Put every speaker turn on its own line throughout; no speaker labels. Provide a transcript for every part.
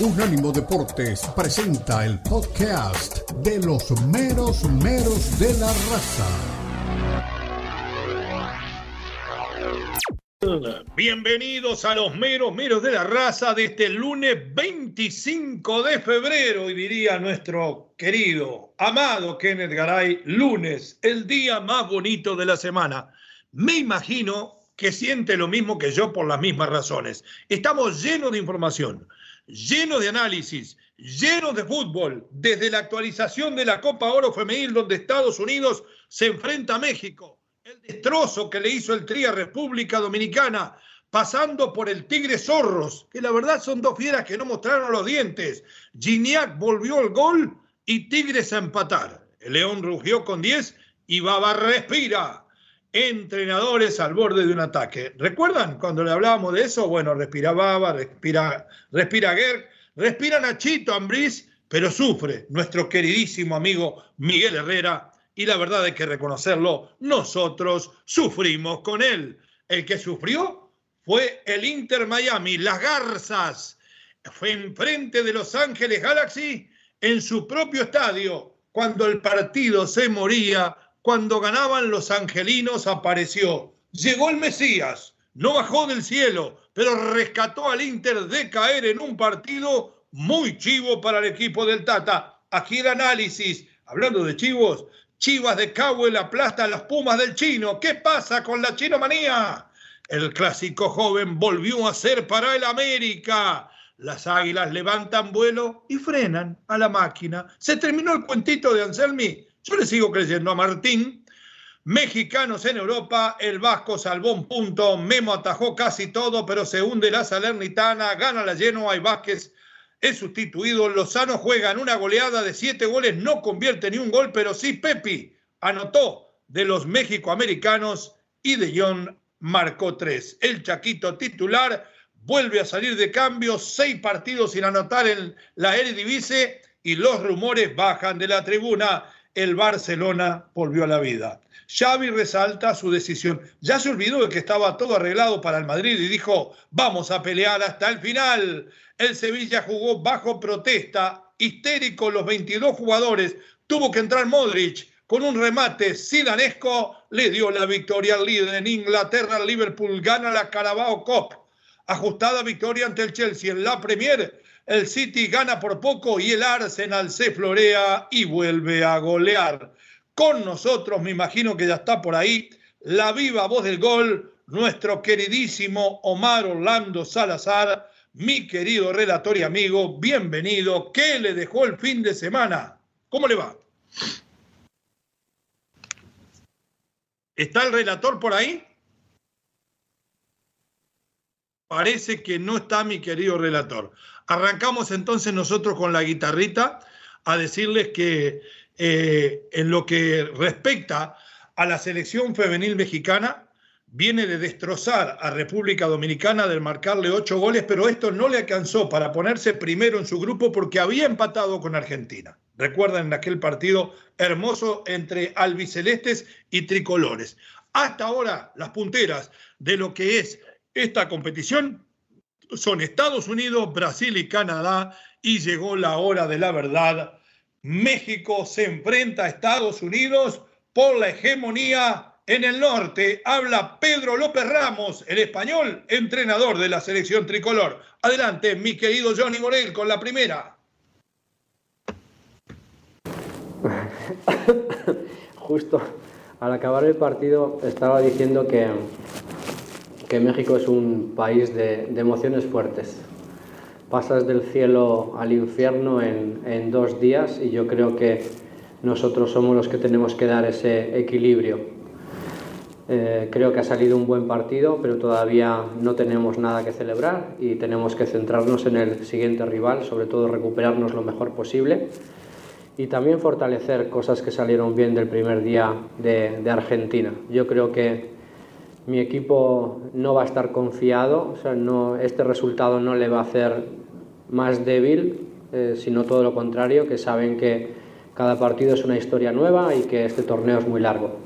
Unánimo Deportes presenta el podcast de los meros meros de la raza.
Bienvenidos a los meros meros de la raza de este lunes 25 de febrero y diría nuestro querido, amado Kenneth Garay, lunes, el día más bonito de la semana. Me imagino que siente lo mismo que yo por las mismas razones. Estamos llenos de información, llenos de análisis, llenos de fútbol, desde la actualización de la Copa Oro Femenil donde Estados Unidos se enfrenta a México, el destrozo que le hizo el Tri a República Dominicana, pasando por el Tigre Zorros, que la verdad son dos fieras que no mostraron los dientes. Gignac volvió al gol y Tigres a empatar. El León rugió con 10 y Baba respira entrenadores al borde de un ataque. ¿Recuerdan cuando le hablábamos de eso? Bueno, respira Baba, respira, respira Gerg, respira Nachito Ambriz, pero sufre nuestro queridísimo amigo Miguel Herrera y la verdad hay que reconocerlo, nosotros sufrimos con él. El que sufrió fue el Inter Miami, las Garzas. Fue enfrente de Los Ángeles Galaxy en su propio estadio cuando el partido se moría cuando ganaban los angelinos apareció. Llegó el Mesías, no bajó del cielo, pero rescató al Inter de caer en un partido muy chivo para el equipo del Tata. Aquí el análisis, hablando de chivos, Chivas de Cabo aplasta a las Pumas del Chino. ¿Qué pasa con la chinomanía? El clásico joven volvió a ser para el América. Las águilas levantan vuelo y frenan a la máquina. Se terminó el cuentito de Anselmi. Yo le sigo creyendo a Martín. Mexicanos en Europa, el Vasco salvó un punto, Memo atajó casi todo, pero se hunde la Salernitana, gana la Genoa y Vázquez es sustituido. Lozano juega en una goleada de siete goles, no convierte ni un gol, pero sí Pepi anotó de los México-americanos y de John marcó tres. El Chaquito titular vuelve a salir de cambio, seis partidos sin anotar en la Eredivisie y los rumores bajan de la tribuna el Barcelona volvió a la vida. Xavi resalta su decisión. Ya se olvidó de que estaba todo arreglado para el Madrid y dijo, vamos a pelear hasta el final. El Sevilla jugó bajo protesta, histérico los 22 jugadores. Tuvo que entrar Modric con un remate sidanesco. Le dio la victoria al líder en Inglaterra. Liverpool gana la Carabao Cup. Ajustada victoria ante el Chelsea en la Premier el City gana por poco y el Arsenal se florea y vuelve a golear. Con nosotros, me imagino que ya está por ahí, la viva voz del gol, nuestro queridísimo Omar Orlando Salazar, mi querido relator y amigo, bienvenido. ¿Qué le dejó el fin de semana? ¿Cómo le va? ¿Está el relator por ahí? Parece que no está mi querido relator. Arrancamos entonces nosotros con la guitarrita a decirles que eh, en lo que respecta a la selección femenil mexicana, viene de destrozar a República Dominicana, de marcarle ocho goles, pero esto no le alcanzó para ponerse primero en su grupo porque había empatado con Argentina. Recuerdan en aquel partido hermoso entre albicelestes y tricolores. Hasta ahora, las punteras de lo que es esta competición son Estados Unidos, Brasil y Canadá y llegó la hora de la verdad. México se enfrenta a Estados Unidos por la hegemonía en el norte. Habla Pedro López Ramos, el español, entrenador de la selección tricolor. Adelante, mi querido Johnny Morel, con la primera.
Justo al acabar el partido estaba diciendo que que México es un país de, emociones fuertes. Pasas del cielo al infierno en, dos días y yo creo que nosotros somos los que tenemos que dar ese equilibrio. Eh, creo que ha salido un buen partido, pero todavía no tenemos nada que celebrar y tenemos que centrarnos en el siguiente rival, sobre todo recuperarnos lo mejor posible y también fortalecer cosas que salieron bien del primer día de Argentina. Yo creo que mi equipo no va a estar confiado, o sea, no, este resultado no le va a hacer más débil, eh, sino todo lo contrario, que saben que cada partido es una historia nueva y que este torneo es muy largo.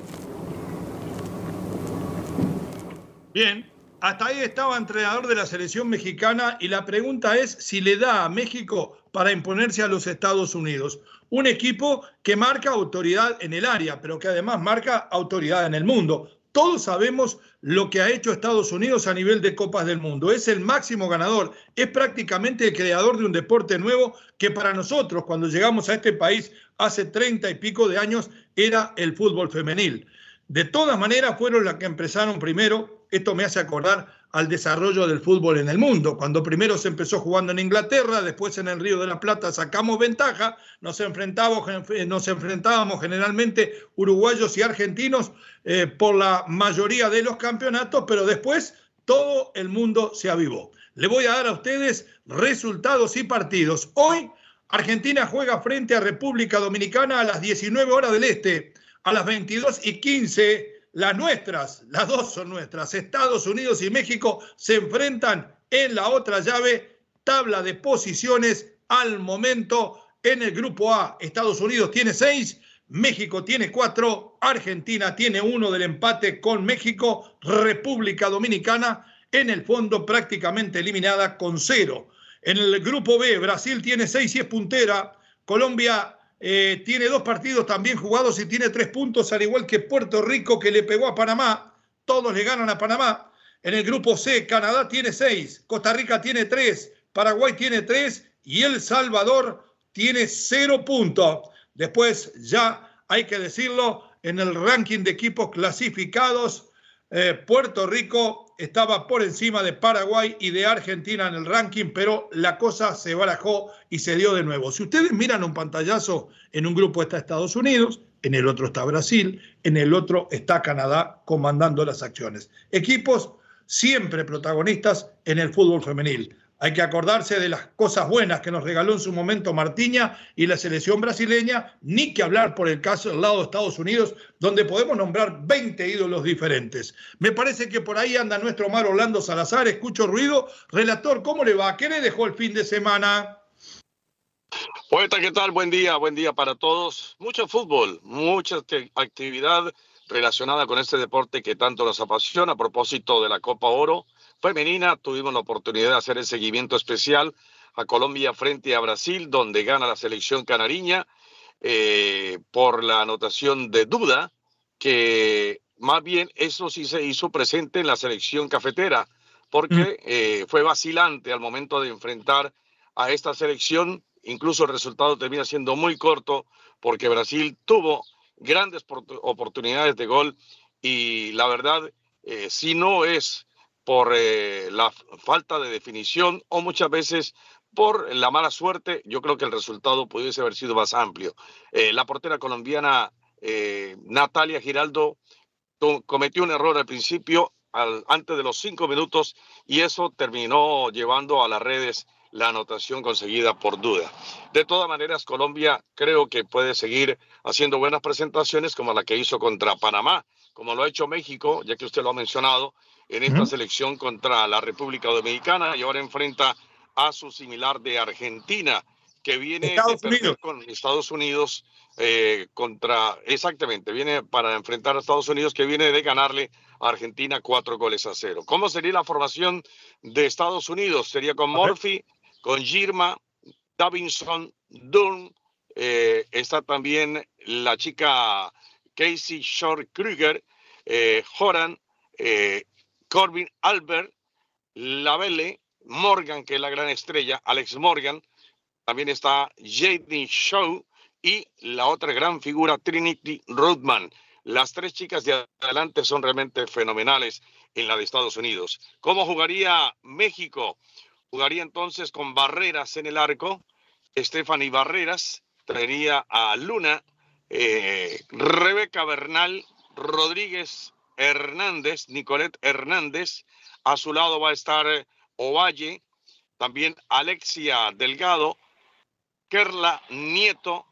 Bien, Hasta ahí estaba entrenador de la selección mexicana y la pregunta es si le da a México para imponerse a los Estados Unidos. Un equipo que marca autoridad en el área, pero que además marca autoridad en el mundo. Todos sabemos lo que ha hecho Estados Unidos a nivel de Copas del Mundo. Es el máximo ganador, es prácticamente el creador de un deporte nuevo que para nosotros, cuando llegamos a este país hace treinta y pico de años, era el fútbol femenil. De todas maneras, fueron las que empezaron primero. Esto me hace acordar al desarrollo del fútbol en el mundo. Cuando primero se empezó jugando en Inglaterra, después en el Río de la Plata sacamos ventaja, nos enfrentábamos, nos enfrentábamos generalmente uruguayos y argentinos eh, por la mayoría de los campeonatos, pero después todo el mundo se avivó. Le voy a dar a ustedes resultados y partidos. Hoy Argentina juega frente a República Dominicana a las 19 horas del Este, a las 22 y 15 las nuestras, las dos son nuestras, Estados Unidos y México se enfrentan en la otra llave, tabla de posiciones al momento en el grupo A. Estados Unidos tiene seis, México tiene cuatro, Argentina tiene uno del empate con México, República Dominicana en el fondo prácticamente eliminada con cero. En el grupo B, Brasil tiene seis y es puntera, Colombia eh, tiene dos partidos también jugados y tiene tres puntos, al igual que Puerto Rico que le pegó a Panamá. Todos le ganan a Panamá. En el grupo C, Canadá tiene seis, Costa Rica tiene tres, Paraguay tiene tres y El Salvador tiene cero puntos. Después, ya hay que decirlo, en el ranking de equipos clasificados, eh, Puerto Rico estaba por encima de Paraguay y de Argentina en el ranking, pero la cosa se barajó y se dio de nuevo. Si ustedes miran un pantallazo, en un grupo está Estados Unidos, en el otro está Brasil, en el otro está Canadá comandando las acciones. Equipos siempre protagonistas en el fútbol femenil. Hay que acordarse de las cosas buenas que nos regaló en su momento Martiña y la selección brasileña, ni que hablar por el caso del lado de Estados Unidos, donde podemos nombrar 20 ídolos diferentes. Me parece que por ahí anda nuestro Omar Orlando Salazar, escucho ruido. Relator, ¿cómo le va? ¿Qué le dejó el fin de semana?
Poeta, ¿qué tal? Buen día, buen día para todos. Mucho fútbol, mucha actividad relacionada con este deporte que tanto nos apasiona a propósito de la Copa Oro femenina. Tuvimos la oportunidad de hacer el seguimiento especial a Colombia frente a Brasil, donde gana la selección canariña eh, por la anotación de duda, que más bien eso sí se hizo presente en la selección cafetera, porque mm. eh, fue vacilante al momento de enfrentar a esta selección. Incluso el resultado termina siendo muy corto, porque Brasil tuvo grandes oportunidades de gol y la verdad, eh, si no es por eh, la falta de definición o muchas veces por la mala suerte, yo creo que el resultado pudiese haber sido más amplio. Eh, la portera colombiana eh, Natalia Giraldo cometió un error al principio, al, antes de los cinco minutos, y eso terminó llevando a las redes la anotación conseguida por duda. De todas maneras, Colombia creo que puede seguir haciendo buenas presentaciones como la que hizo contra Panamá, como lo ha hecho México, ya que usted lo ha mencionado, en esta selección contra la República Dominicana y ahora enfrenta a su similar de Argentina, que viene
Estados
con Estados Unidos eh, contra, exactamente, viene para enfrentar a Estados Unidos, que viene de ganarle a Argentina cuatro goles a cero. ¿Cómo sería la formación de Estados Unidos? Sería con Murphy, con Girma, Davinson, Dunn, eh, está también la chica Casey Short Kruger, eh, eh, Corbin Albert, Lavelle, Morgan, que es la gran estrella, Alex Morgan, también está Jaden Shaw y la otra gran figura, Trinity Rodman. Las tres chicas de adelante son realmente fenomenales en la de Estados Unidos. ¿Cómo jugaría México? Jugaría entonces con Barreras en el arco, Stephanie Barreras, traería a Luna, eh, Rebeca Bernal, Rodríguez Hernández, Nicolet Hernández. A su lado va a estar Ovalle, también Alexia Delgado, Kerla Nieto,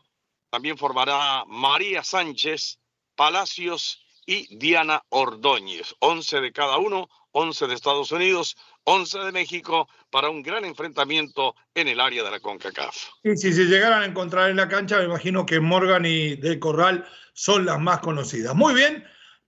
también formará María Sánchez, Palacios y Diana Ordóñez. Once de cada uno, once de Estados Unidos, once de México para un gran enfrentamiento en el área de la CONCACAF.
Y si se llegaran a encontrar en la cancha, me imagino que Morgan y Del Corral son las más conocidas. Muy bien,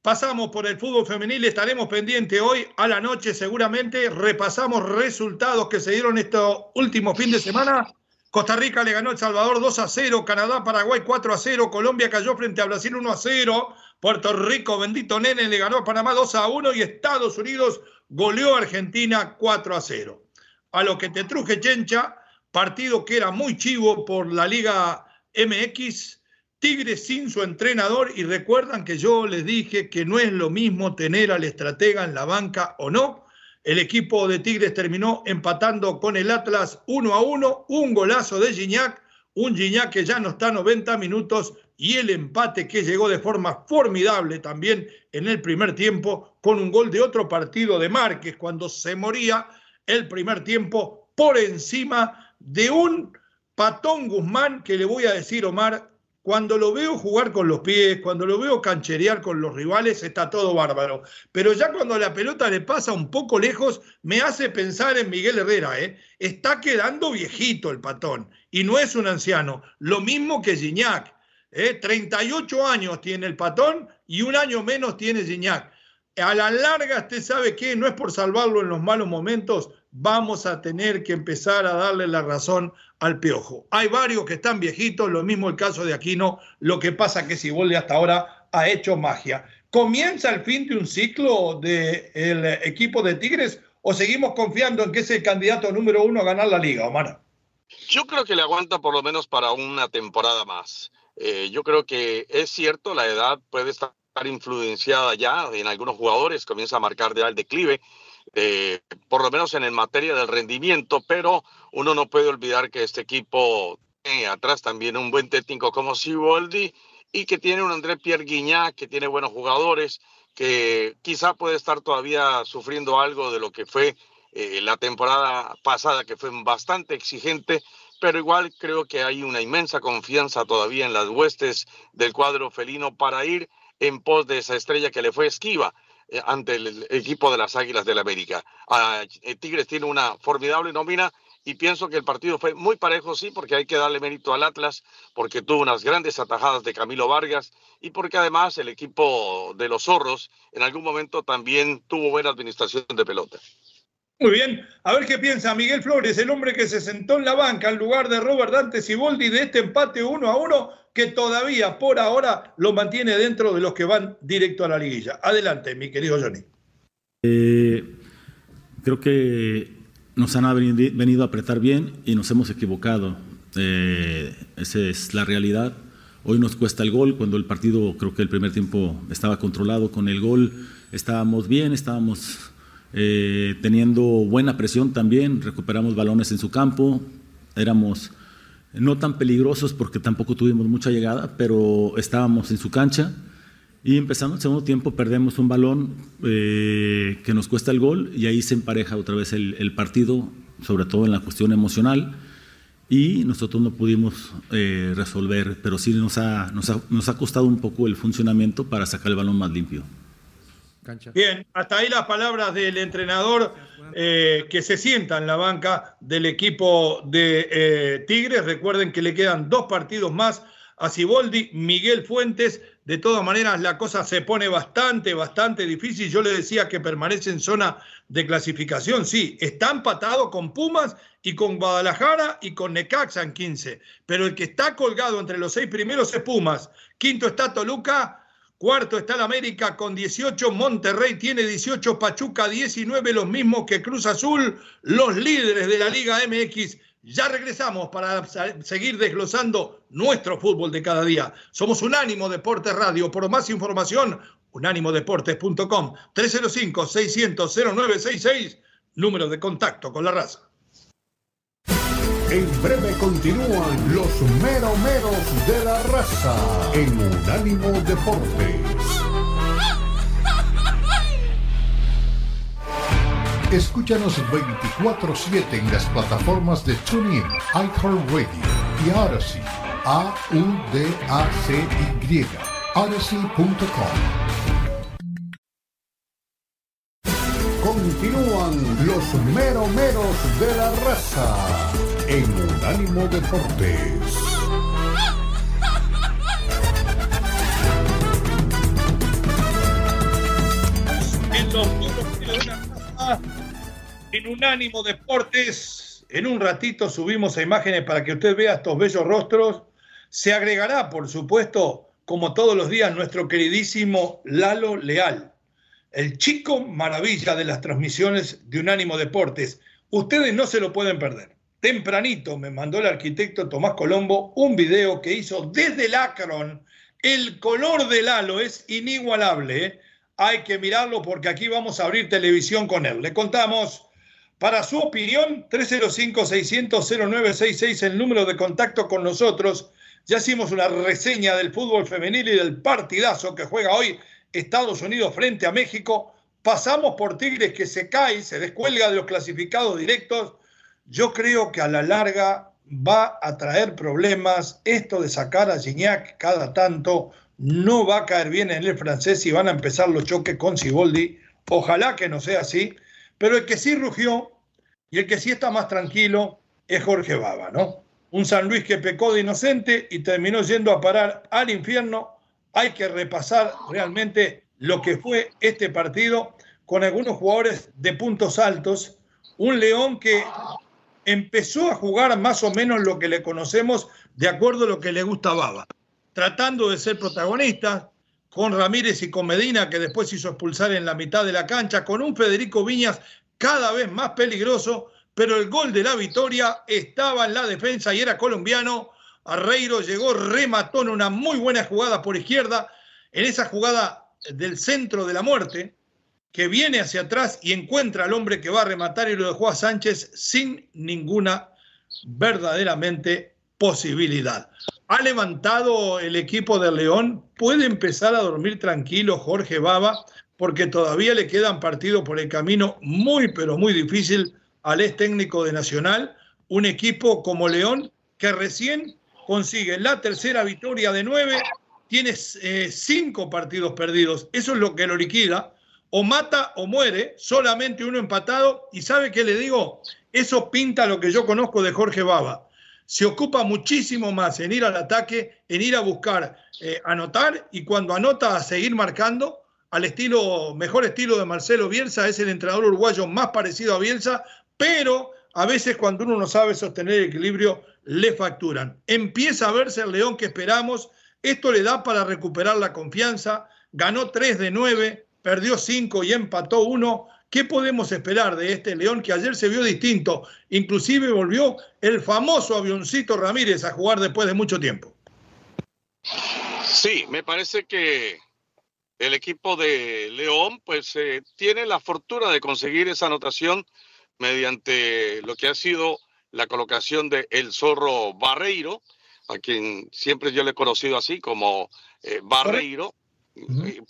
Pasamos por el fútbol femenil, estaremos pendientes hoy a la noche seguramente. Repasamos resultados que se dieron estos últimos fin de semana. Costa Rica le ganó El Salvador 2 a 0, Canadá, Paraguay 4 a 0, Colombia cayó frente a Brasil 1 a 0, Puerto Rico, bendito nene, le ganó a Panamá 2 a 1 y Estados Unidos goleó a Argentina 4 a 0. A lo que te truje Chencha, partido que era muy chivo por la Liga MX, Tigres sin su entrenador y recuerdan que yo les dije que no es lo mismo tener al estratega en la banca o no. El equipo de Tigres terminó empatando con el Atlas 1 a 1, un golazo de Gignac, un Gignac que ya no está 90 minutos y el empate que llegó de forma formidable también en el primer tiempo con un gol de otro partido de Márquez cuando se moría el primer tiempo por encima de un patón Guzmán que le voy a decir Omar cuando lo veo jugar con los pies, cuando lo veo cancherear con los rivales, está todo bárbaro. Pero ya cuando la pelota le pasa un poco lejos, me hace pensar en Miguel Herrera. ¿eh? Está quedando viejito el patón y no es un anciano. Lo mismo que Gignac. ¿Eh? 38 años tiene el patón y un año menos tiene Gignac. A la larga, usted sabe que no es por salvarlo en los malos momentos, vamos a tener que empezar a darle la razón al piojo. Hay varios que están viejitos, lo mismo el caso de Aquino, lo que pasa que vuelve hasta ahora ha hecho magia. ¿Comienza el fin de un ciclo del equipo de Tigres o seguimos confiando en que es el candidato número uno a ganar la liga, Omar?
Yo creo que le aguanta por lo menos para una temporada más. Eh, yo creo que es cierto, la edad puede estar influenciada ya en algunos jugadores, comienza a marcar ya el declive, eh, por lo menos en el materia del rendimiento, pero uno no puede olvidar que este equipo tiene atrás también un buen técnico como Siboldi y que tiene un André Pierre Guignac, que tiene buenos jugadores, que quizá puede estar todavía sufriendo algo de lo que fue eh, la temporada pasada, que fue bastante exigente, pero igual creo que hay una inmensa confianza todavía en las huestes del cuadro felino para ir en pos de esa estrella que le fue esquiva. Eh, ante el equipo de las Águilas del la América. Ah, eh, Tigres tiene una formidable nómina y pienso que el partido fue muy parejo, sí, porque hay que darle mérito al Atlas, porque tuvo unas grandes atajadas de Camilo Vargas y porque además el equipo de los zorros en algún momento también tuvo buena administración de pelota.
Muy bien, a ver qué piensa Miguel Flores, el hombre que se sentó en la banca en lugar de Robert Dante Siboldi de este empate uno a uno que todavía por ahora lo mantiene dentro de los que van directo a la liguilla. Adelante, mi querido Johnny.
Eh, creo que nos han venido a apretar bien y nos hemos equivocado. Eh, esa es la realidad. Hoy nos cuesta el gol, cuando el partido creo que el primer tiempo estaba controlado con el gol, estábamos bien, estábamos eh, teniendo buena presión también, recuperamos balones en su campo, éramos no tan peligrosos porque tampoco tuvimos mucha llegada, pero estábamos en su cancha. Y empezando el segundo tiempo perdemos un balón eh, que nos cuesta el gol y ahí se empareja otra vez el, partido, sobre todo en la cuestión emocional. Y nosotros no pudimos eh, resolver, pero sí nos ha, nos ha, nos ha costado un poco el funcionamiento para sacar el balón más limpio.
Bien, hasta ahí las palabras del entrenador eh, que se sienta en la banca del equipo de eh, Tigres. Recuerden que le quedan dos partidos más a Ciboldi, Miguel Fuentes. De todas maneras, la cosa se pone bastante, bastante difícil. Yo le decía que permanece en zona de clasificación. Sí, está empatado con Pumas y con Guadalajara y con Necaxa en 15. Pero el que está colgado entre los seis primeros es Pumas. Quinto está Toluca Cuarto está el América con 18, Monterrey tiene 18, Pachuca 19, los mismos que Cruz Azul, los líderes de la Liga MX. Ya regresamos para seguir desglosando nuestro fútbol de cada día. Somos Unánimo Deportes Radio. Por más información, unánimodeportes.com 305-600-0966, número de contacto con la raza.
En breve continúan los meromeros de la raza en Unánimo Deportes. Escúchanos 24-7 en las plataformas de TuneIn, iHeartRadio y Odyssey. A-U-D-A-C-Y. Odyssey.com. Continúan los meromeros de la raza en Unánimo Deportes.
En Unánimo Deportes, en un ratito subimos a imágenes para que usted vea estos bellos rostros. Se agregará, por supuesto, como todos los días, nuestro queridísimo Lalo Leal, el chico maravilla de las transmisiones de Unánimo Deportes. Ustedes no se lo pueden perder. Tempranito me mandó el arquitecto Tomás Colombo un video que hizo desde el Akron. El color de Lalo es inigualable. ¿eh? Hay que mirarlo porque aquí vamos a abrir televisión con él. Le contamos para su opinión, 305-600-0966, el número de contacto con nosotros. Ya hicimos una reseña del fútbol femenil y del partidazo que juega hoy Estados Unidos frente a México. Pasamos por Tigres que se cae, se descuelga de los clasificados directos. Yo creo que a la larga va a traer problemas. Esto de sacar a Gignac cada tanto no va a caer bien en el francés y van a empezar los choques con Siboldi. Ojalá que no sea así pero el que sí rugió y el que sí está más tranquilo es Jorge Baba, ¿no? Un San Luis que pecó de inocente y terminó yendo a parar al infierno. Hay que repasar realmente lo que fue este partido con algunos jugadores de puntos altos. Un León que empezó a jugar más o menos lo que le conocemos de acuerdo a lo que le gusta a Baba, tratando de ser protagonista, con Ramírez y con Medina, que después hizo expulsar en la mitad de la cancha, con un Federico Viñas cada vez más peligroso, pero el gol de la victoria estaba en la defensa y era colombiano. Arreiro llegó, remató en una muy buena jugada por izquierda, en esa jugada del centro de la muerte, que viene hacia atrás y encuentra al hombre que va a rematar y lo dejó a Sánchez sin ninguna verdaderamente posibilidad. Ha levantado el equipo de León, puede empezar a dormir tranquilo Jorge Baba, porque todavía le quedan partidos por el camino muy, pero muy difícil al ex técnico de Nacional, un equipo como León que recién consigue la tercera victoria de nueve, tiene eh, cinco partidos perdidos, eso es lo que lo liquida, o mata o muere, solamente uno empatado, y sabe qué le digo, eso pinta lo que yo conozco de Jorge Baba se ocupa muchísimo más en ir al ataque, en ir a buscar eh, anotar y cuando anota a seguir marcando al estilo, mejor estilo de Marcelo Bielsa, es el entrenador uruguayo más parecido a Bielsa, pero a veces cuando uno no sabe sostener el equilibrio, le facturan. Empieza a verse el León que esperamos, esto le da para recuperar la confianza, ganó 3 de 9, perdió 5 y empató 1, ¿Qué podemos esperar de este León que ayer se vio distinto? Inclusive volvió el famoso avioncito Ramírez a jugar después de mucho tiempo.
Sí, me parece que el equipo de León pues eh, tiene la fortuna de conseguir esa anotación mediante lo que ha sido la colocación de El Zorro Barreiro, a quien siempre yo le he conocido así como eh, Barreiro,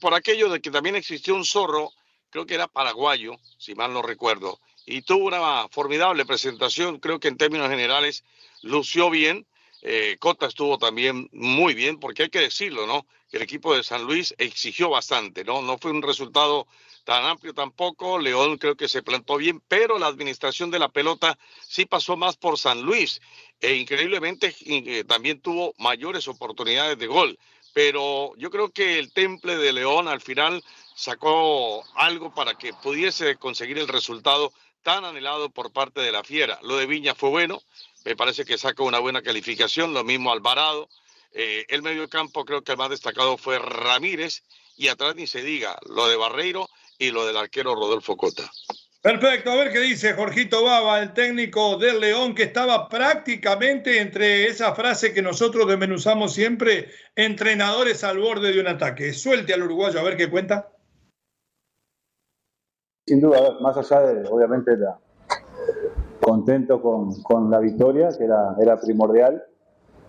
por aquello de que también existió un zorro creo que era paraguayo, si mal no recuerdo, y tuvo una formidable presentación, creo que en términos generales lució bien. Eh, Cota estuvo también muy bien, porque hay que decirlo, ¿no? El equipo de San Luis exigió bastante, ¿no? No fue un resultado tan amplio tampoco. León creo que se plantó bien, pero la administración de la pelota sí pasó más por San Luis. E increíblemente eh, también tuvo mayores oportunidades de gol. Pero yo creo que el temple de León al final sacó algo para que pudiese conseguir el resultado tan anhelado por parte de la Fiera. Lo de Viña fue bueno, me parece que sacó una buena calificación, lo mismo Alvarado. Eh, el medio campo creo que el más destacado fue Ramírez y atrás ni se diga lo de Barreiro y lo del arquero Rodolfo Cota.
Perfecto, a ver qué dice Jorgito Baba, el técnico del León, que estaba prácticamente entre esa frase que nosotros desmenuzamos siempre, entrenadores al borde de un ataque. Suelte al uruguayo, a ver qué cuenta.
Sin duda, más allá de, obviamente, contento con, con, la victoria, que era, era primordial.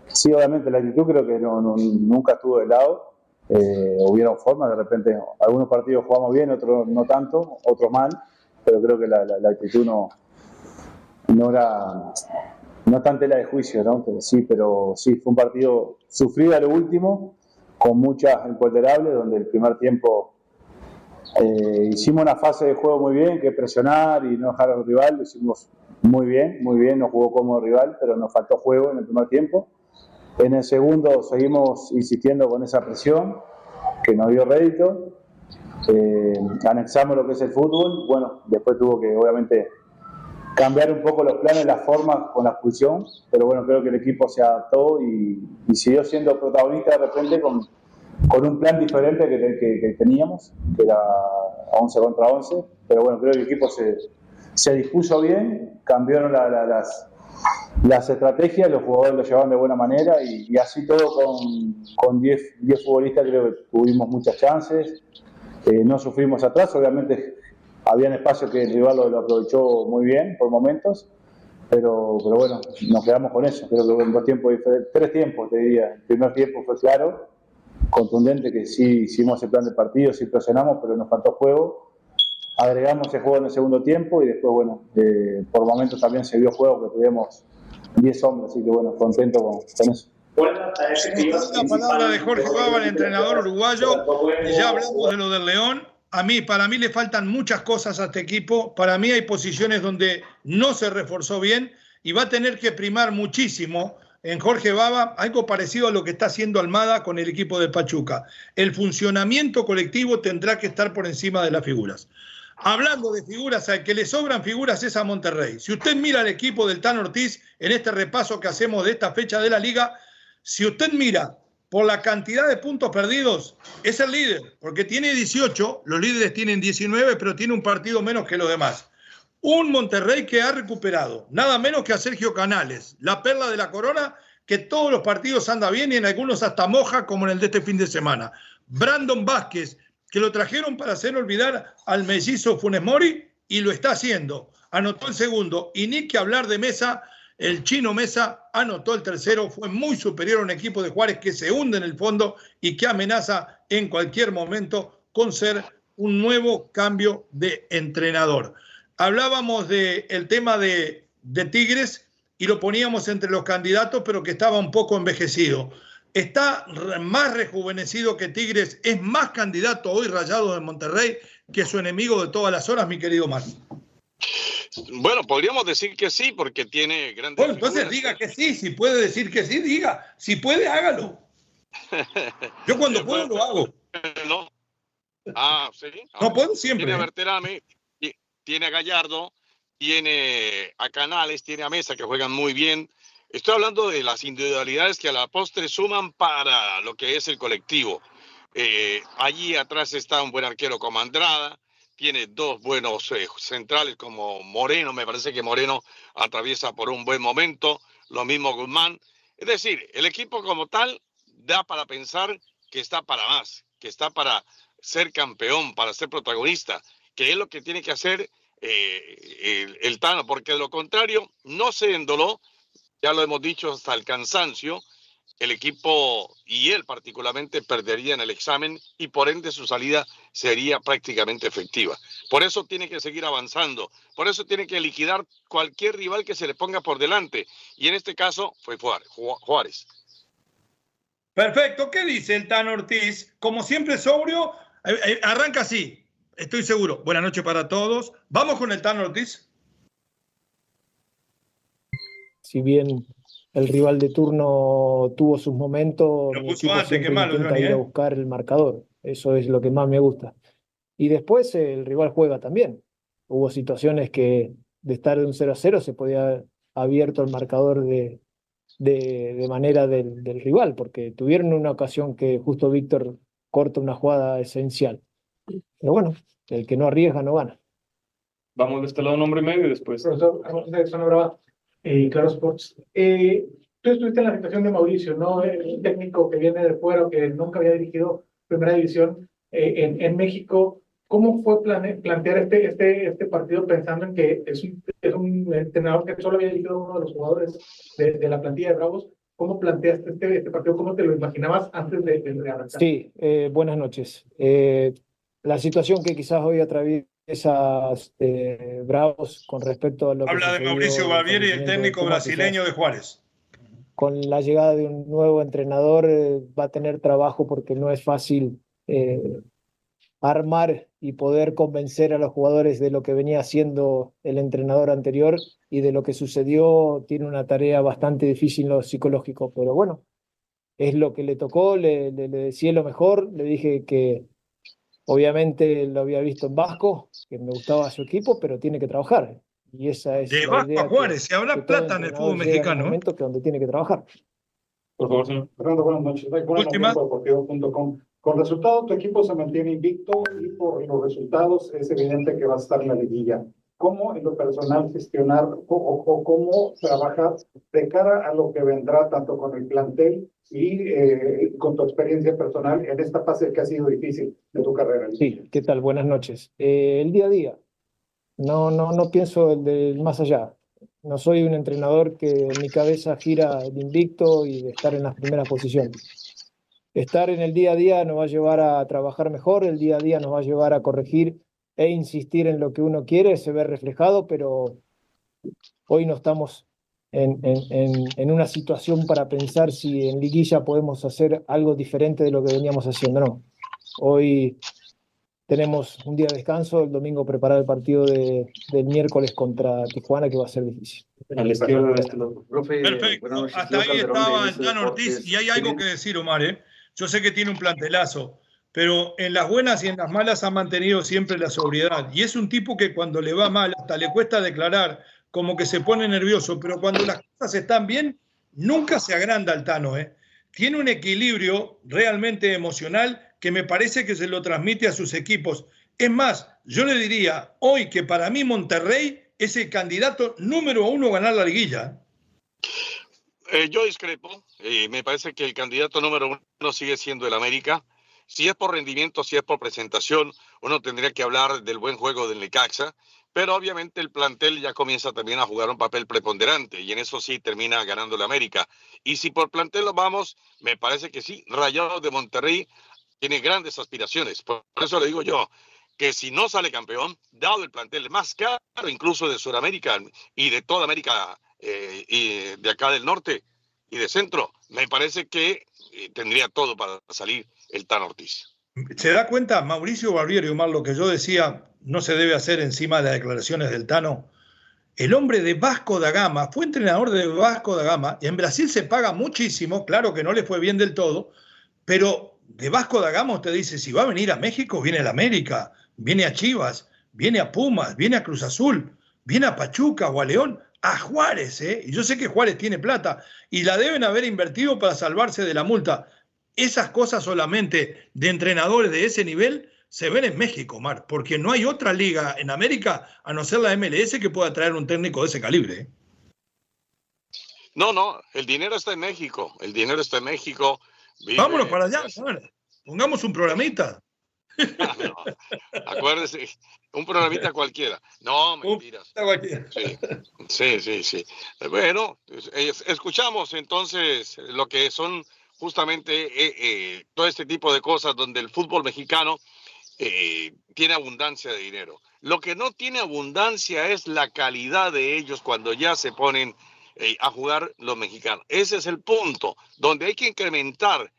Sí, obviamente, la actitud creo que no, nunca estuvo de lado. Eh, hubieron formas, de repente, algunos partidos jugamos bien, otros no tanto, otros mal, pero creo que la, actitud no, no era no tan tela de juicio, ¿no? sí, pero sí, fue un partido sufrido a lo último, con muchas imponderables, donde el primer tiempo eh, hicimos una fase de juego muy bien, que presionar y no dejar al rival, lo hicimos muy bien, muy bien, nos jugó como rival, pero nos faltó juego en el primer tiempo. En el segundo seguimos insistiendo con esa presión, que nos dio rédito. Eh, anexamos lo que es el fútbol, bueno, después tuvo que obviamente cambiar un poco los planes, las formas con la expulsión, pero bueno, creo que el equipo se adaptó y, siguió siendo protagonista de repente con, un plan diferente que, teníamos, que era 11 contra 11, pero bueno, creo que el equipo se, dispuso bien, cambiaron las, estrategias, los jugadores lo llevaban de buena manera y, así todo con 10 con futbolistas creo que tuvimos muchas chances, eh, no sufrimos atrás, obviamente había un espacio que el rival lo, aprovechó muy bien por momentos, pero, pero bueno, nos quedamos con eso. Creo que en dos tiempos, tres tiempos te diría. El primer tiempo fue claro, contundente, que sí hicimos el plan de partido, sí presionamos, pero nos faltó juego. Agregamos el juego en el segundo tiempo y después, bueno, eh, por momentos también se vio juego que tuvimos 10 hombres, así que bueno, contento con, eso.
La palabra de Jorge Baba, el entrenador uruguayo, ya hablamos de lo del León a mí, para mí le faltan muchas cosas a este equipo. Para mí hay posiciones donde no se reforzó bien y va a tener que primar muchísimo en Jorge Baba algo parecido a lo que está haciendo Almada con el equipo de Pachuca. El funcionamiento colectivo tendrá que estar por encima de las figuras. Hablando de figuras, al que le sobran figuras es a Monterrey. Si usted mira el equipo del Tan Ortiz en este repaso que hacemos de esta fecha de la liga, si usted mira por la cantidad de puntos perdidos, es el líder, porque tiene 18, los líderes tienen 19, pero tiene un partido menos que los demás. Un Monterrey que ha recuperado, nada menos que a Sergio Canales, la perla de la corona, que todos los partidos anda bien y en algunos hasta moja, como en el de este fin de semana. Brandon Vázquez, que lo trajeron para hacer olvidar al mellizo Funes Mori y lo está haciendo. Anotó el segundo. Y ni que hablar de Mesa, el chino Mesa anotó el tercero, fue muy superior a un equipo de Juárez que se hunde en el fondo y que amenaza en cualquier momento con ser un nuevo cambio de entrenador. Hablábamos del tema de, Tigres y lo poníamos entre los candidatos, pero que estaba un poco envejecido. Está más rejuvenecido que Tigres, es más candidato hoy Rayado de Monterrey que su enemigo de todas las horas, mi querido Mar.
Bueno, podríamos decir que sí, porque tiene grandes.
Bueno, entonces diga que sí, si puede decir que sí, diga. Si puede, hágalo. Yo cuando puedo lo hago.
No. Ah, sí.
No puedo siempre.
Tiene a Berterame, tiene a Gallardo, tiene a Canales, tiene a Mesa que juegan muy bien. Estoy hablando de las individualidades que a la postre suman para lo que es el colectivo. Eh, allí atrás está un buen arquero como Andrada, tiene dos buenos eh, centrales como Moreno, me parece que Moreno atraviesa por un buen momento, lo mismo Guzmán. Es decir, el equipo como tal da para pensar que está para más, que está para ser campeón, para ser protagonista, que es lo que tiene que hacer eh, el, el, Tano, porque de lo contrario no se endoló, ya lo hemos dicho hasta el cansancio, el equipo y él particularmente perderían el examen y por ende su salida sería prácticamente efectiva. Por eso tiene que seguir avanzando, por eso tiene que liquidar cualquier rival que se le ponga por delante y en este caso fue Juárez.
Perfecto, ¿qué dice el Tan Ortiz? Como siempre sobrio, eh, eh, arranca así, estoy seguro. Buenas noches para todos. Vamos con el Tan Ortiz.
Si bien el rival de turno tuvo sus momentos, mi equipo siempre intenta ir a ¿eh? buscar el marcador. Eso es lo que más me gusta. Y después el rival juega también. Hubo situaciones que de estar de un 0 a 0 se podía haber abierto el marcador de, de, manera del, del, rival, porque tuvieron una ocasión que justo Víctor corta una jugada esencial. Pero bueno, el que no arriesga no gana.
Vamos de este lado, nombre y medio y después.
Profesor, eh, Claro Sports. Eh, tú estuviste en la situación de Mauricio, ¿no? Un técnico que viene de fuera, que nunca había dirigido primera división eh, en, en, México. ¿Cómo fue plantear este, este, este partido pensando en que es un, es un entrenador que solo había dirigido uno de los jugadores de, de la plantilla de Bravos? ¿Cómo planteaste este, este, partido? ¿Cómo te lo imaginabas antes de, de arrancar?
Sí, eh, buenas noches. Eh, la situación que quizás hoy atraviesa esas eh, Bravos con respecto a lo
Habla de Mauricio Barbieri, el técnico brasileño de Juárez.
Con la llegada de un nuevo entrenador eh, va a tener trabajo porque no es fácil eh, armar y poder convencer a los jugadores de lo que venía haciendo el entrenador anterior y de lo que sucedió. Tiene una tarea bastante difícil en lo psicológico, pero bueno, es lo que le tocó, le, le, le decía lo mejor, le dije que Obviamente lo había visto en Vasco, que me gustaba su equipo, pero tiene que trabajar. Y esa es.
De Vasco a Juárez, se habla plata en el fútbol mexicano.
Un momento que donde tiene que trabajar.
Por favor, señor.
Fernando, buenas noches.
Última.
Con resultado, tu equipo se mantiene invicto y por los resultados es evidente que va a estar en la liguilla. ¿Cómo en lo personal gestionar o, cómo trabajar de cara a lo que vendrá tanto con el plantel y eh, con tu experiencia personal en esta fase que ha sido difícil de tu carrera?
Sí, ¿qué tal? Buenas noches. Eh, el día a día. No, no, no pienso del más allá. No soy un entrenador que en mi cabeza gira el invicto y de estar en las primeras posiciones. Estar en el día a día nos va a llevar a trabajar mejor, el día a día nos va a llevar a corregir e insistir en lo que uno quiere, se ve reflejado, pero hoy no estamos en, en, una situación para pensar si en liguilla podemos hacer algo diferente de lo que veníamos haciendo. No, hoy tenemos un día de descanso, el domingo preparar el partido de, del miércoles contra Tijuana, que va a ser difícil.
Perfecto, hasta ahí estaba Dan Ortiz, y hay algo que decir, Omar, ¿eh? Yo sé que tiene un plantelazo, pero en las buenas y en las malas ha mantenido siempre la sobriedad. Y es un tipo que cuando le va mal, hasta le cuesta declarar, como que se pone nervioso, pero cuando las cosas están bien, nunca se agranda el Tano. ¿eh? Tiene un equilibrio realmente emocional que me parece que se lo transmite a sus equipos. Es más, yo le diría hoy que para mí Monterrey es el candidato número uno a ganar la liguilla.
Eh, yo discrepo. Eh, me parece que el candidato número uno sigue siendo el América. Si es por rendimiento, si es por presentación, uno tendría que hablar del buen juego del Necaxa, pero obviamente el plantel ya comienza también a jugar un papel preponderante y en eso sí termina ganando el América. Y si por plantel lo vamos, me parece que sí, Rayado de Monterrey tiene grandes aspiraciones. Por eso le digo yo que si no sale campeón, dado el plantel más caro incluso de Sudamérica y de toda América eh, y de acá del norte y de centro, me parece que eh, tendría todo para salir el Tan Ortiz.
¿Se da cuenta Mauricio Barbieri, Omar, lo que yo decía no se debe hacer encima de las declaraciones del Tano? El hombre de Vasco da Gama fue entrenador de Vasco da Gama. En Brasil se paga muchísimo, claro que no le fue bien del todo, pero de Vasco da Gama usted dice, si va a venir a México, viene a América, viene a Chivas, viene a Pumas, viene a Cruz Azul, viene a Pachuca o a León a Juárez, ¿eh? Y yo sé que Juárez tiene plata y la deben haber invertido para salvarse de la multa. Esas cosas solamente de entrenadores de ese nivel se ven en México, Mar, porque no hay otra liga en América, a no ser la MLS, que pueda traer un técnico de ese calibre. ¿eh?
No, no, el dinero está en México, el dinero está en México.
Vámonos para allá, pongamos un programita.
Acuérdese, un programita cualquiera. No, mentiras. Sí, sí, sí, Bueno, escuchamos entonces lo que son justamente eh, eh, todo este tipo de cosas donde el fútbol mexicano eh, tiene abundancia de dinero. Lo que no tiene abundancia es la calidad de ellos cuando ya se ponen a jugar los mexicanos. Ese es el punto donde hay que incrementar,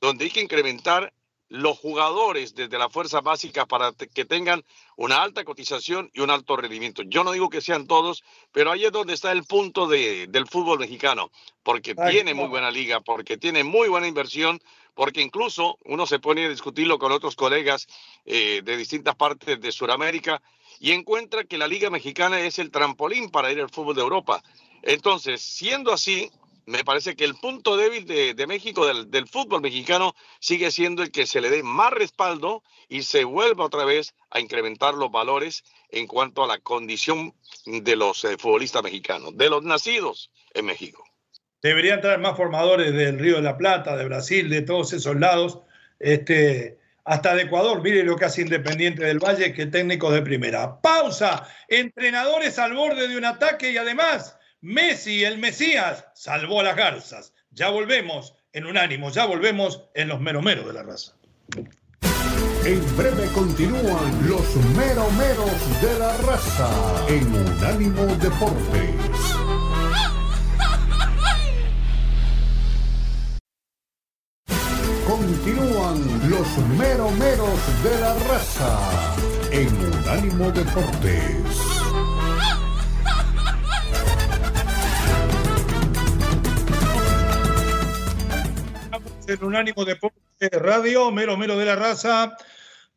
donde hay que incrementar los jugadores desde la fuerza básica para que tengan una alta cotización y un alto rendimiento. Yo no digo que sean todos, pero ahí es donde está el punto de, del fútbol mexicano, porque tiene muy buena liga, porque tiene muy buena inversión, porque incluso uno se pone a discutirlo con otros colegas eh, de distintas partes de Sudamérica y encuentra que la liga mexicana es el trampolín para ir al fútbol de Europa. Entonces, siendo así, me parece que el punto débil de, México, del, fútbol mexicano, sigue siendo el que se le dé más respaldo y se vuelva otra vez a incrementar los valores en cuanto a la condición de los eh, futbolistas mexicanos, de los nacidos en México.
Deberían traer más formadores del Río de la Plata, de Brasil, de todos esos lados, este, hasta de Ecuador. Mire lo que hace Independiente del Valle, que técnicos de primera. Pausa. Entrenadores al borde de un ataque y además Messi, el Mesías, salvó a las garzas. Ya volvemos en Unánimo, ya volvemos en los meromeros de la raza.
En breve continúan los meromeros de la raza en Unánimo Deportes. Continúan los meromeros de la raza en Unánimo Deportes.
En Unánimo Deporte Radio, mero mero de la raza.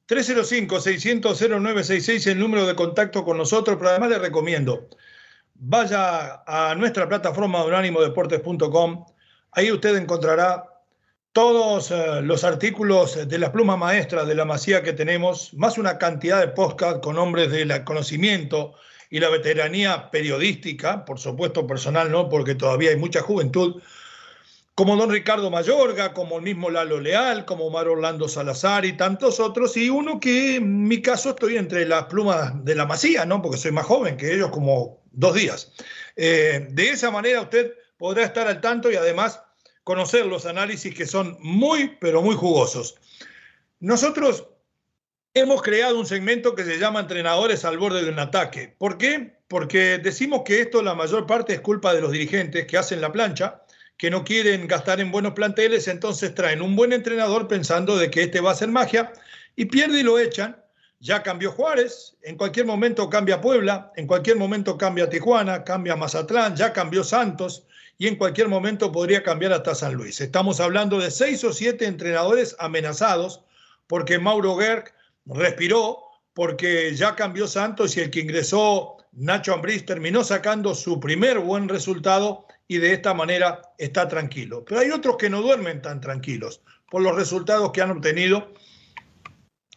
305-600-0966 el número de contacto con nosotros, pero además le recomiendo, vaya a nuestra plataforma unánimodeportes.com, ahí usted encontrará todos eh, los artículos de la pluma maestra de la masía que tenemos, más una cantidad de podcast con hombres del conocimiento y la veteranía periodística, por supuesto personal no, porque todavía hay mucha juventud, como don Ricardo Mayorga, como el mismo Lalo Leal, como Omar Orlando Salazar y tantos otros, y uno que en mi caso estoy entre las plumas de la masía, ¿no? porque soy más joven que ellos como dos días. Eh, de esa manera usted podrá estar al tanto y además conocer los análisis que son muy, pero muy jugosos. Nosotros hemos creado un segmento que se llama Entrenadores al borde de un ataque. ¿Por qué? Porque decimos que esto la mayor parte es culpa de los dirigentes que hacen la plancha, que no quieren gastar en buenos planteles, entonces traen un buen entrenador pensando de que este va a ser magia y pierde y lo echan. Ya cambió Juárez, en cualquier momento cambia Puebla, en cualquier momento cambia Tijuana, cambia Mazatlán, ya cambió Santos y en cualquier momento podría cambiar hasta San Luis. Estamos hablando de seis o siete entrenadores amenazados porque Mauro Gerg respiró, porque ya cambió Santos y el que ingresó Nacho Ambriz terminó sacando su primer buen resultado y de esta manera está tranquilo. Pero hay otros que no duermen tan tranquilos por los resultados que han obtenido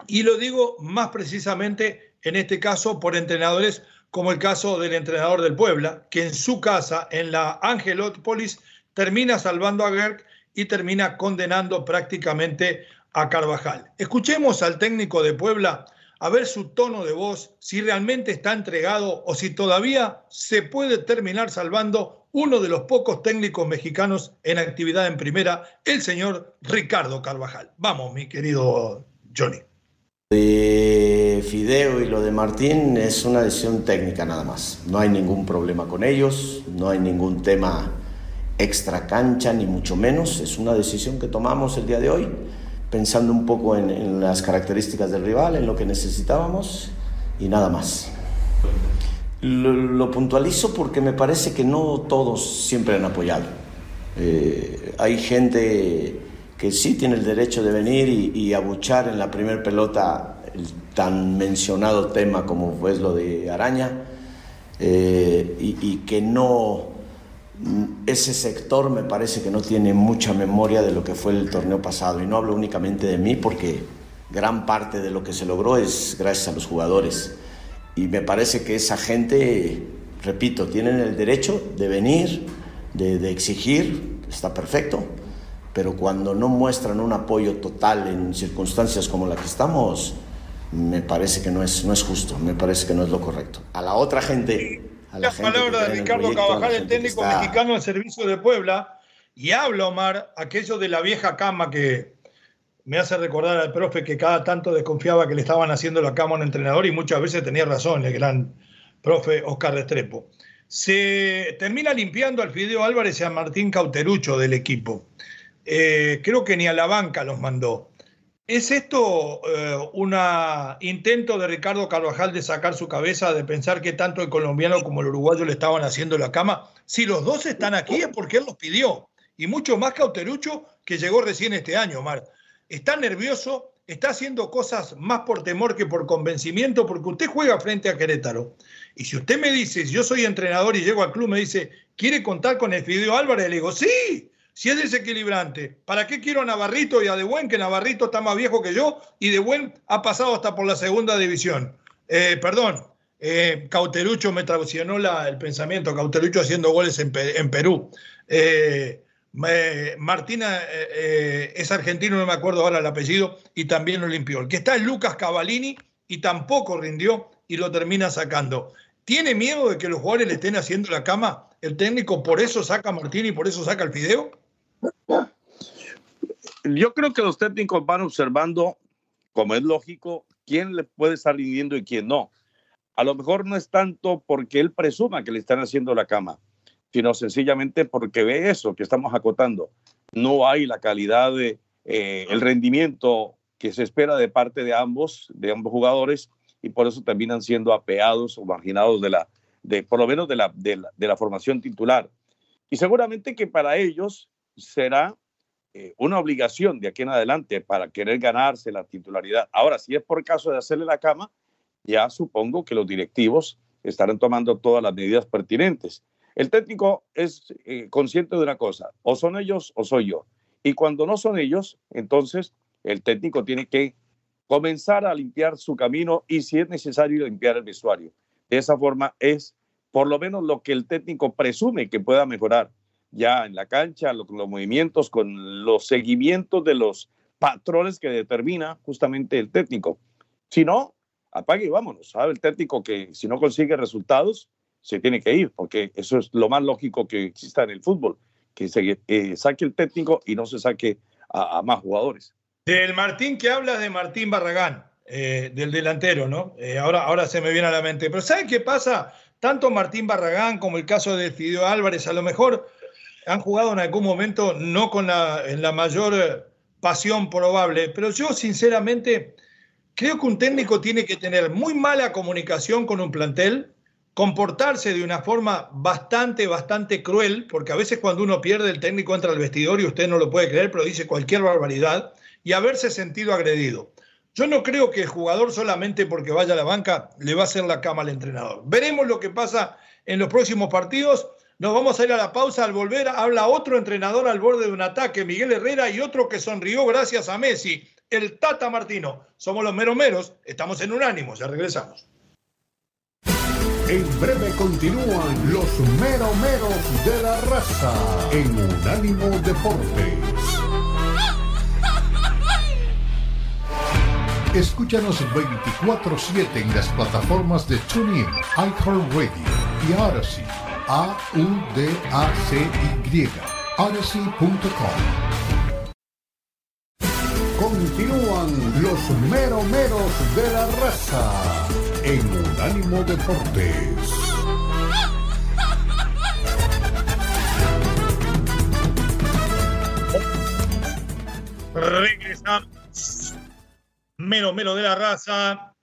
y lo digo más precisamente en este caso por entrenadores como el caso del entrenador del Puebla, que en su casa, en la Angelópolis, termina salvando a Gerg y termina condenando prácticamente a Carvajal. Escuchemos al técnico de Puebla a ver su tono de voz, si realmente está entregado o si todavía se puede terminar salvando uno de los pocos técnicos mexicanos en actividad en primera, el señor Ricardo Carvajal. Vamos, mi querido Johnny
de Fideo y lo de Martín es una decisión técnica nada más. No hay ningún problema con ellos, no hay ningún tema extra cancha, ni mucho menos. Es una decisión que tomamos el día de hoy, pensando un poco en, las características del rival, en lo que necesitábamos y nada más. Lo, puntualizo porque me parece que no todos siempre han apoyado. Eh, hay gente que sí tiene el derecho de venir y, abuchar en la primer pelota el tan mencionado tema como fue lo de Araña, eh, y, que no, ese sector me parece que no tiene mucha memoria de lo que fue el torneo pasado, y no hablo únicamente de mí porque gran parte de lo que se logró es gracias a los jugadores, y me parece que esa gente, repito, tienen el derecho de venir, de, exigir, está perfecto, pero cuando no muestran un apoyo total en circunstancias como la que estamos, me parece que no es, no es justo, me parece que no es lo correcto. A la otra gente... A
la palabra de Ricardo Cabajal, el técnico mexicano al servicio de Puebla, y habla, Omar, aquello de la vieja cama que me hace recordar al profe que cada tanto desconfiaba que le estaban haciendo la cama a un entrenador y muchas veces tenía razón el gran profe Oscar Restrepo. Se termina limpiando al Fideo Álvarez y a Martín Cauterucho del equipo. Eh, creo que ni a la banca los mandó. ¿Es esto eh, un intento de Ricardo Carvajal de sacar su cabeza, de pensar que tanto el colombiano como el uruguayo le estaban haciendo la cama? Si los dos están aquí es porque él los pidió. Y mucho más Cauterucho, que llegó recién este año, Omar. Está nervioso, está haciendo cosas más por temor que por convencimiento, porque usted juega frente a Querétaro. Y si usted me dice, si yo soy entrenador y llego al club, me dice, ¿quiere contar con el Álvarez? Le digo, sí, si es desequilibrante, ¿para qué quiero a Navarrito y a De Buen, que Navarrito está más viejo que yo y De Buen ha pasado hasta por la segunda división? Eh, perdón, eh, Cauterucho me traicionó el pensamiento, Cauterucho haciendo goles en, Perú. Eh, Martina es argentino, no me acuerdo ahora el apellido, y también lo limpió. El que está es Lucas Cavallini y tampoco rindió y lo termina sacando. ¿Tiene miedo de que los jugadores le estén haciendo la cama? ¿El técnico por eso saca a Martín y por eso saca el fideo?
Yo creo que los técnicos van observando, como es lógico, quién le puede estar rindiendo y quién no. A lo mejor no es tanto porque él presuma que le están haciendo la cama, sino sencillamente porque ve eso que estamos acotando. No hay la calidad de eh, el rendimiento que se espera de parte de ambos, de ambos jugadores, y por eso terminan siendo apeados o marginados de la, de, por lo menos de la, de la, de la formación titular. Y seguramente que para ellos será
eh, una obligación de aquí en adelante para querer ganarse la titularidad. Ahora, si es por caso de hacerle la cama, ya supongo que los directivos estarán tomando todas las medidas pertinentes. El técnico es eh, consciente de una cosa, o son ellos o soy yo. Y cuando no son ellos, entonces el técnico tiene que comenzar a limpiar su camino y si es necesario limpiar el vestuario. De esa forma es por lo menos lo que el técnico presume que pueda mejorar ya en la cancha, los, los movimientos, con los seguimientos de los patrones que determina justamente el técnico. Si no, apague y vámonos. Sabe el técnico que si no consigue resultados, se tiene que ir, porque eso es lo más lógico que exista en el fútbol, que eh, saque el técnico y no se saque a, más jugadores.
Del Martín que habla de Martín Barragán, eh, del delantero, ¿no? Eh, ahora, ahora se me viene a la mente. Pero ¿sabe qué pasa? Tanto Martín Barragán como el caso de Fideo Álvarez, a lo mejor han jugado en algún momento no con la, mayor pasión probable, pero yo sinceramente creo que un técnico tiene que tener muy mala comunicación con un plantel, comportarse de una forma bastante, bastante cruel, porque a veces cuando uno pierde el técnico entra al vestidor y usted no lo puede creer, pero dice cualquier barbaridad, y haberse sentido agredido. Yo no creo que el jugador solamente porque vaya a la banca le va a hacer la cama al entrenador. Veremos lo que pasa en los próximos partidos. Nos vamos a ir a la pausa. Al volver habla otro entrenador al borde de un ataque, Miguel Herrera, y otro que sonrió gracias a Messi el Tata Martino. Somos los meromeros, estamos en Unánimo, ya regresamos.
En breve continúan los meromeros de la raza en Unánimo Deportes. Escúchanos 24-7 en las plataformas de TuneIn, iHeartRadio y Odyssey. A-U-D-A-C-Y. Odyssey.com. Continúan los meromeros de la raza en Unánimo Deportes.
Regresamos. Mero, mero de la raza.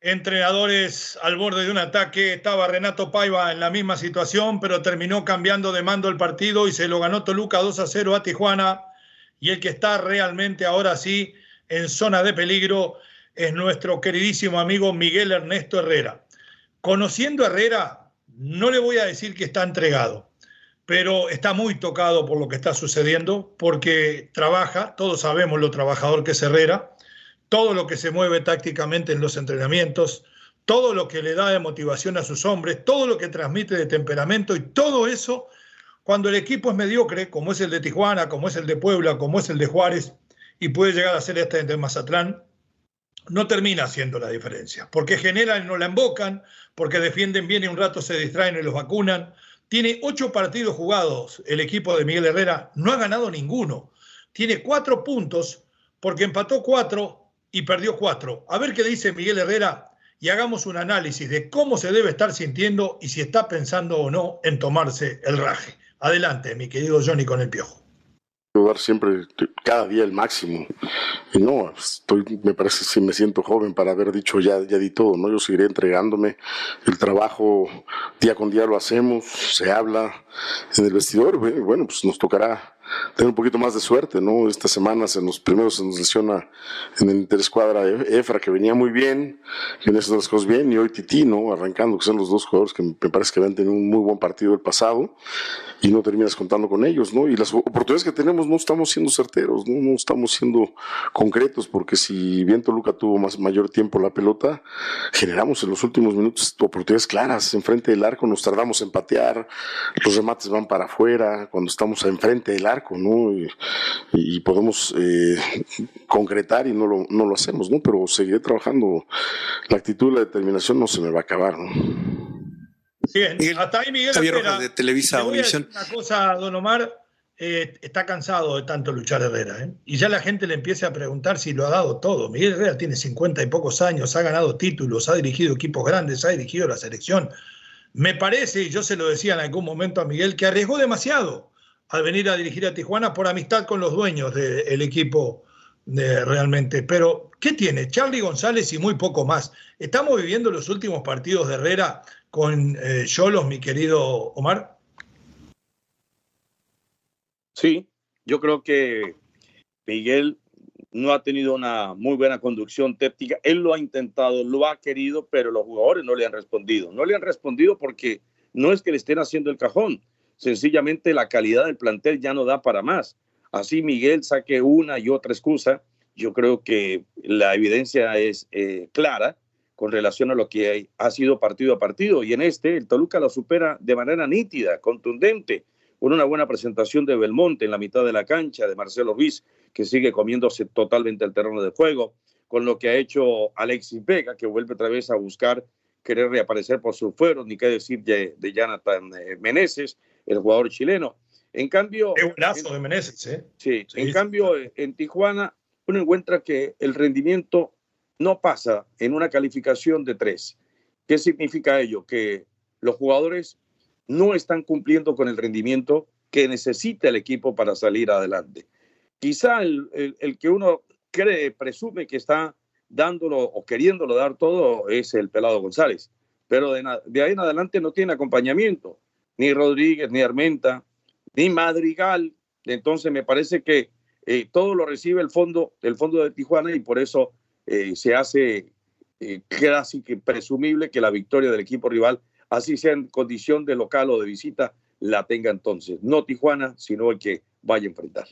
Entrenadores al borde de un ataque. Estaba Renato Paiva en la misma situación, pero terminó cambiando de mando el partido y se lo ganó Toluca 2 a 0 a Tijuana y el que está realmente ahora sí en zona de peligro es nuestro queridísimo amigo Miguel Ernesto Herrera. Conociendo a Herrera, no le voy a decir que está entregado, pero está muy tocado por lo que está sucediendo, porque trabaja, todos sabemos lo trabajador que es Herrera, todo lo que se mueve tácticamente en los entrenamientos, todo lo que le da de motivación a sus hombres, todo lo que transmite de temperamento y todo eso cuando el equipo es mediocre, como es el de Tijuana, como es el de Puebla, como es el de Juárez, y puede llegar a ser este de Mazatlán, no termina haciendo la diferencia, porque generan y no la embocan, porque defienden bien y un rato se distraen y los vacunan. Tiene ocho partidos jugados el equipo de Miguel Herrera, no ha ganado ninguno. Tiene cuatro puntos porque empató cuatro y perdió cuatro. A ver qué dice Miguel Herrera y hagamos un análisis de cómo se debe estar sintiendo y si está pensando o no en tomarse el raje. Adelante, mi querido Johnny con el piojo.
Dar siempre, cada día el máximo. Y no, me parece que me siento joven para haber dicho ya, ya di todo, ¿no? Yo seguiré entregándome. El trabajo día con día lo hacemos, se habla en el vestidor. Bueno, pues nos tocará tener un poquito más de suerte, ¿no? Esta semana en los primeros se nos lesiona en el interescuadra Efra, que venía muy bien, que venía haciendo las cosas bien, y hoy Titi, ¿no? Arrancando, que son los dos jugadores que me parece que habían tenido un muy buen partido el pasado, y no terminas contando con ellos, ¿no? Y las oportunidades que tenemos no estamos siendo certeros, ¿no? No estamos siendo concretos, porque si bien Toluca tuvo más, mayor tiempo la pelota, generamos en los últimos minutos oportunidades claras, enfrente del arco nos tardamos en patear, los remates van para afuera, cuando estamos enfrente del arco, ¿no? Y, podemos eh, concretar y no lo, no lo hacemos, ¿no? Pero seguiré trabajando. La actitud, la determinación no se me va a acabar, ¿no?
Bien, hasta ahí Miguel
Javier de Televisa
Una cosa, don Omar, eh, está cansado de tanto luchar Herrera, ¿eh? Y ya la gente le empieza a preguntar si lo ha dado todo. Miguel Herrera tiene 50 y pocos años, ha ganado títulos, ha dirigido equipos grandes, ha dirigido la selección. Me parece, y yo se lo decía en algún momento a Miguel, que arriesgó demasiado al venir a dirigir a Tijuana por amistad con los dueños del equipo realmente. Pero, ¿qué tiene? Charlie González y muy poco más. Estamos viviendo los últimos partidos de Herrera con eh, Cholos, mi querido Omar.
Sí, yo creo que Miguel no ha tenido una muy buena conducción técnica. Él lo ha intentado, lo ha querido, pero los jugadores no le han respondido. No le han respondido porque no es que le estén haciendo el cajón, sencillamente la calidad del plantel ya no da para más. Así Miguel saque una y otra excusa. Yo creo que la evidencia es eh, clara con relación a lo que ha sido partido a partido. Y en este, el Toluca lo supera de manera nítida, contundente, con una buena presentación de Belmonte en la mitad de la cancha, de Marcelo Ruiz, que sigue comiéndose totalmente el terreno de juego, con lo que ha hecho Alexis Vega, que vuelve otra vez a buscar querer reaparecer por sus fueros, ni qué decir de, de Jonathan eh, Meneses, el jugador chileno. En cambio...
Es un de Meneses, ¿eh?
Sí, en cambio, en Tijuana uno encuentra que el rendimiento no pasa en una calificación de tres. ¿Qué significa ello? Que los jugadores no están cumpliendo con el rendimiento que necesita el equipo para salir adelante. Quizá el, que uno cree, presume que está dándolo o queriéndolo dar todo es el pelado González, pero de, ahí en adelante no tiene acompañamiento, ni Rodríguez, ni Armenta, ni Madrigal. Entonces me parece que eh, todo lo recibe el fondo, el fondo de Tijuana y por eso eh, se hace eh, casi que presumible que la victoria del equipo rival, así sea en condición de local o de visita, la tenga entonces. No Tijuana, sino el que vaya a enfrentar.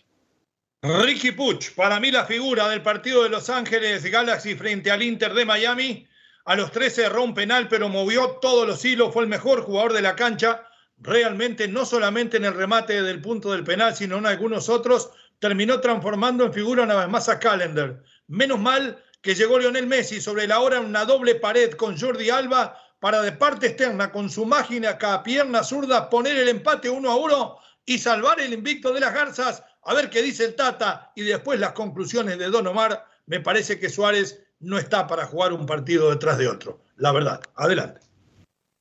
Ricky Puch, para mí la figura del partido de Los Ángeles Galaxy frente al Inter de Miami. A los 13 erró un penal, pero movió todos los hilos, fue el mejor jugador de la cancha. Realmente, no solamente en el remate del punto del penal, sino en algunos otros, terminó transformando en figura una vez más a Calendar. Menos mal que llegó Lionel Messi sobre la hora en una doble pared con Jordi Alba para de parte externa con su cada pierna zurda poner el empate uno a uno y salvar el invicto de las garzas. A ver qué dice el Tata y después las conclusiones de Don Omar. Me parece que Suárez no está para jugar un partido detrás de otro. La verdad. Adelante.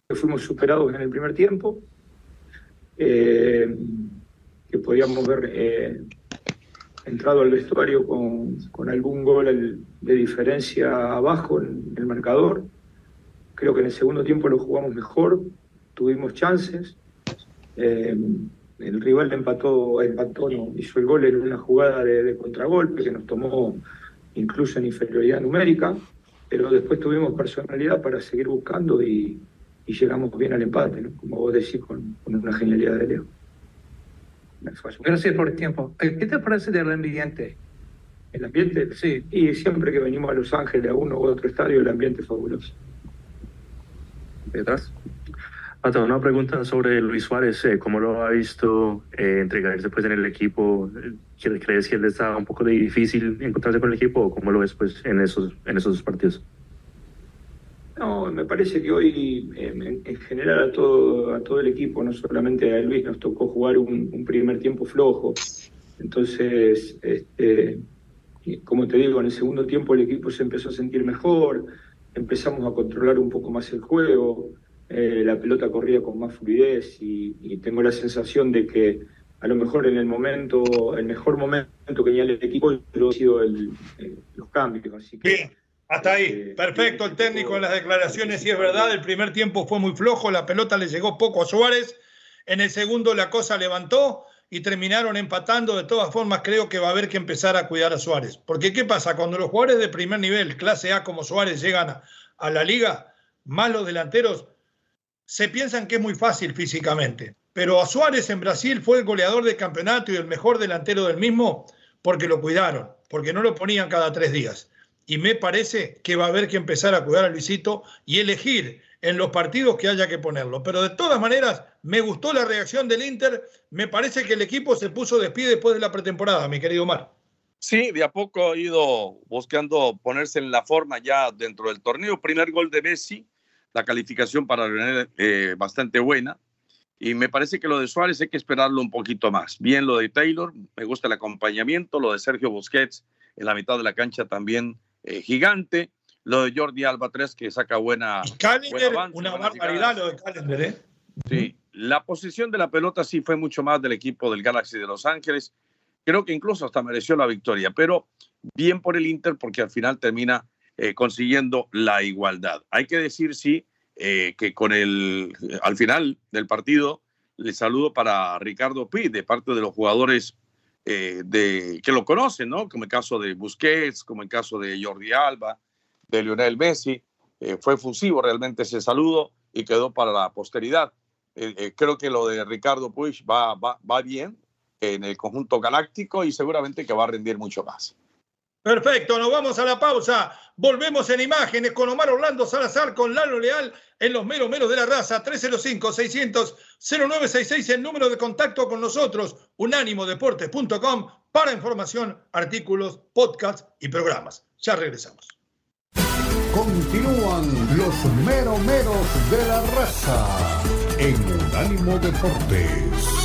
Fuimos superados en el primer tiempo. Eh, que podíamos ver eh, entrado al vestuario con, con algún gol de diferencia abajo en el marcador. Creo que en el segundo tiempo lo jugamos mejor, tuvimos chances. Eh, el rival empató, empató no, hizo el gol en una jugada de, contragolpe que nos tomó incluso en inferioridad numérica, pero después tuvimos personalidad para seguir buscando y, llegamos bien al empate, como vos decís, con, con una genialidad de Leo.
Gracias por el tiempo. Eh, ¿Qué te parece del ambiente?
El ambiente, sí. Y siempre que venimos a Los Ángeles, a uno u otro estadio, el ambiente es fabuloso.
¿Detrás?
Pato, una pregunta sobre Luis Suárez. Eh, ¿Cómo lo ha visto eh, entregarse después en el equipo? ¿Crees que él está un poco difícil encontrarse con el equipo o cómo lo ves pues, en, esos, en esos partidos?
No, me parece que hoy en, general a todo, a todo el equipo, no solamente a Luis, nos tocó jugar un, primer tiempo flojo. Entonces, este, como te digo, en el segundo tiempo el equipo se empezó a sentir mejor, empezamos a controlar un poco más el juego, eh, la pelota corría con más fluidez y, tengo la sensación de que a lo mejor en el momento, el mejor momento que tenía el equipo ha sido el, los cambios. Así que,
hasta ahí, este, perfecto el técnico en las declaraciones, si es verdad, el primer tiempo fue muy flojo, la pelota le llegó poco a Suárez, en el segundo la cosa levantó y terminaron empatando, de todas formas creo que va a haber que empezar a cuidar a Suárez, porque ¿qué pasa? Cuando los jugadores de primer nivel, clase A como Suárez, llegan a, la liga, más los delanteros, se piensan que es muy fácil físicamente, pero a Suárez en Brasil fue el goleador del campeonato y el mejor delantero del mismo porque lo cuidaron, porque no lo ponían cada tres días y me parece que va a haber que empezar a cuidar a Luisito y elegir en los partidos que haya que ponerlo. Pero de todas maneras, me gustó la reacción del Inter. Me parece que el equipo se puso de pie después de la pretemporada, mi querido Omar.
Sí, de a poco ha ido buscando ponerse en la forma ya dentro del torneo. Primer gol de Messi, la calificación para Lionel eh, bastante buena. Y me parece que lo de Suárez hay que esperarlo un poquito más. Bien lo de Taylor, me gusta el acompañamiento, lo de Sergio Busquets en la mitad de la cancha también eh, gigante. Lo de Jordi Alba 3 que saca buena.
una barbaridad lo de Calender, ¿eh?
Sí, la posición de la pelota sí fue mucho más del equipo del Galaxy de Los Ángeles. Creo que incluso hasta mereció la victoria, pero bien por el Inter porque al final termina eh, consiguiendo la igualdad. Hay que decir, sí, eh, que con el, al final del partido, le saludo para Ricardo Pi, de parte de los jugadores eh, de, que lo conocen, ¿no? Como el caso de Busquets, como el caso de Jordi Alba, de Lionel Messi. Eh, fue fusivo realmente ese saludo y quedó para la posteridad. Eh, creo que lo de Ricardo Puig va, va, va bien en el conjunto galáctico y seguramente que va a rendir mucho más.
Perfecto, nos vamos a la pausa. Volvemos en imágenes con Omar Orlando Salazar, con Lalo Leal en los meros meros de la raza. 305-600-0966, el número de contacto con nosotros. Unánimodeportes.com para información, artículos, podcasts y programas. Ya regresamos.
Continúan los meros meros de la raza en Unánimo Deportes.